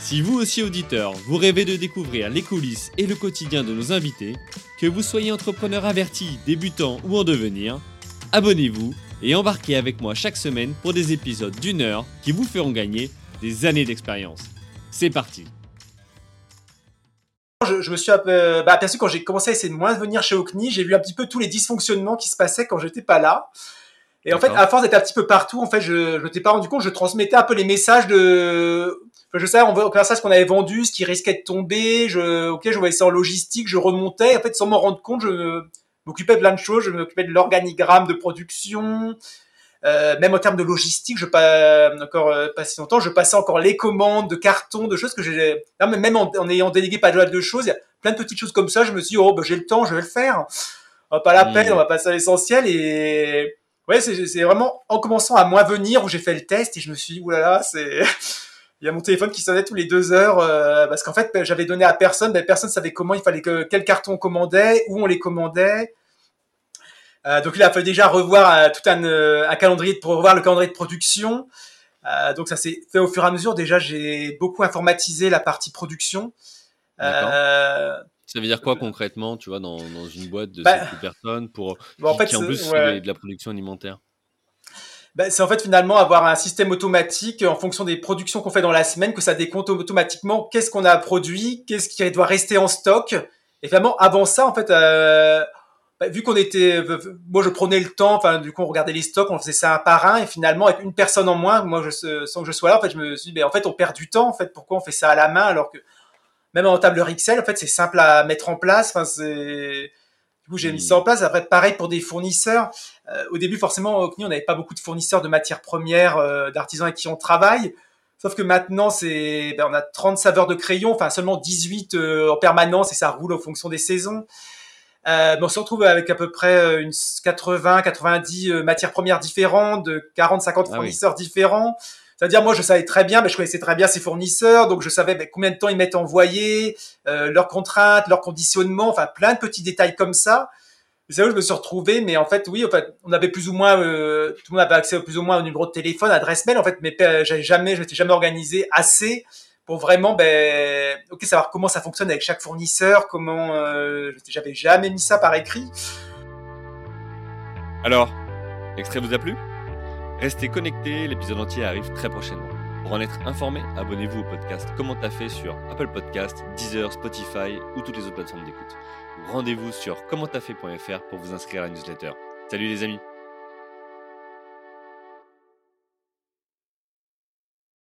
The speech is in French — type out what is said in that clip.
Si vous aussi auditeur, vous rêvez de découvrir les coulisses et le quotidien de nos invités, que vous soyez entrepreneur averti, débutant ou en devenir, abonnez-vous et embarquez avec moi chaque semaine pour des épisodes d'une heure qui vous feront gagner des années d'expérience. C'est parti je, me suis bah, aperçu quand j'ai commencé à essayer de moins venir chez Ocni, j'ai vu un petit peu tous les dysfonctionnements qui se passaient quand j'étais pas là. Et en fait, à force d'être un petit peu partout, en fait, je ne t'ai pas rendu compte, je transmettais un peu les messages de... je savais, on voit ça ce qu'on avait vendu, ce qui risquait de tomber, je, ok, je voyais ça en logistique, je remontais, en fait, sans m'en rendre compte, je m'occupais de plein de choses, je m'occupais de l'organigramme de production, euh, même en termes de logistique, je pas encore euh, pas si longtemps, je passais encore les commandes de cartons, de choses que j'ai. Même en, en, ayant délégué pas mal de choses, il y a plein de petites choses comme ça. Je me suis dit, oh, bah, j'ai le temps, je vais le faire. pas la peine, on va passer à l'essentiel. Et ouais, c'est vraiment en commençant à moins venir où j'ai fait le test et je me suis dit, oulala, c'est. Il y a mon téléphone qui sonnait tous les deux heures euh, parce qu'en fait, ben, j'avais donné à personne, ben, personne savait comment il fallait que quel carton on commandait, où on les commandait. Euh, donc il a fallu déjà revoir euh, tout un, euh, un, calendrier pour revoir le calendrier de production. Donc ça s'est fait au fur et à mesure. Déjà, j'ai beaucoup informatisé la partie production. ça veut dire quoi concrètement, tu vois, dans, dans une boîte de bah, personnes pour en fait, qui en plus de la production alimentaire? Bah, c'est en fait finalement avoir un système automatique en fonction des productions qu'on fait dans la semaine, que ça décompte automatiquement qu'est-ce qu'on a produit, qu'est-ce qui doit rester en stock? Et finalement, avant ça, en fait, euh, bah, vu qu'on était, moi je prenais le temps, enfin du coup on regardait les stocks, on faisait ça un par un et finalement avec une personne en moins, moi je sans que je sois là, en fait je me suis dit, ben, en fait on perd du temps, en fait pourquoi on fait ça à la main alors que même en tableur Excel, en fait c'est simple à mettre en place, enfin c'est du coup j'ai mis ça en place. Après pareil pour des fournisseurs, euh, au début forcément au CNI on n'avait pas beaucoup de fournisseurs de matières premières, euh, d'artisans avec qui on travaille. Sauf que maintenant, c'est, ben, on a 30 saveurs de crayon, enfin seulement 18 euh, en permanence et ça roule en fonction des saisons. On se retrouve avec à peu près une 80, 90 euh, matières premières différentes, de 40, 50 ah fournisseurs différents. C'est-à-dire, moi, je savais très bien, mais je connaissais très bien ces fournisseurs, donc je savais ben, combien de temps ils mettent envoyer, euh, leurs contraintes, leurs conditionnements, enfin plein de petits détails comme ça. C'est là où je me suis retrouvé, mais en fait, oui, en fait, on avait plus ou moins, euh, tout le monde avait accès plus ou moins au numéro de téléphone, adresse mail, en fait, mais j'avais jamais, je m'étais jamais organisé assez pour vraiment ben, ok, savoir comment ça fonctionne avec chaque fournisseur, comment euh, j'avais jamais mis ça par écrit. Alors, l'extrait vous a plu? Restez connectés, l'épisode entier arrive très prochainement. Pour en être informé, abonnez-vous au podcast Comment t'as fait sur Apple Podcast, Deezer, Spotify ou toutes les autres plateformes d'écoute. Rendez-vous sur commenttafait.fr pour vous inscrire à la newsletter. Salut les amis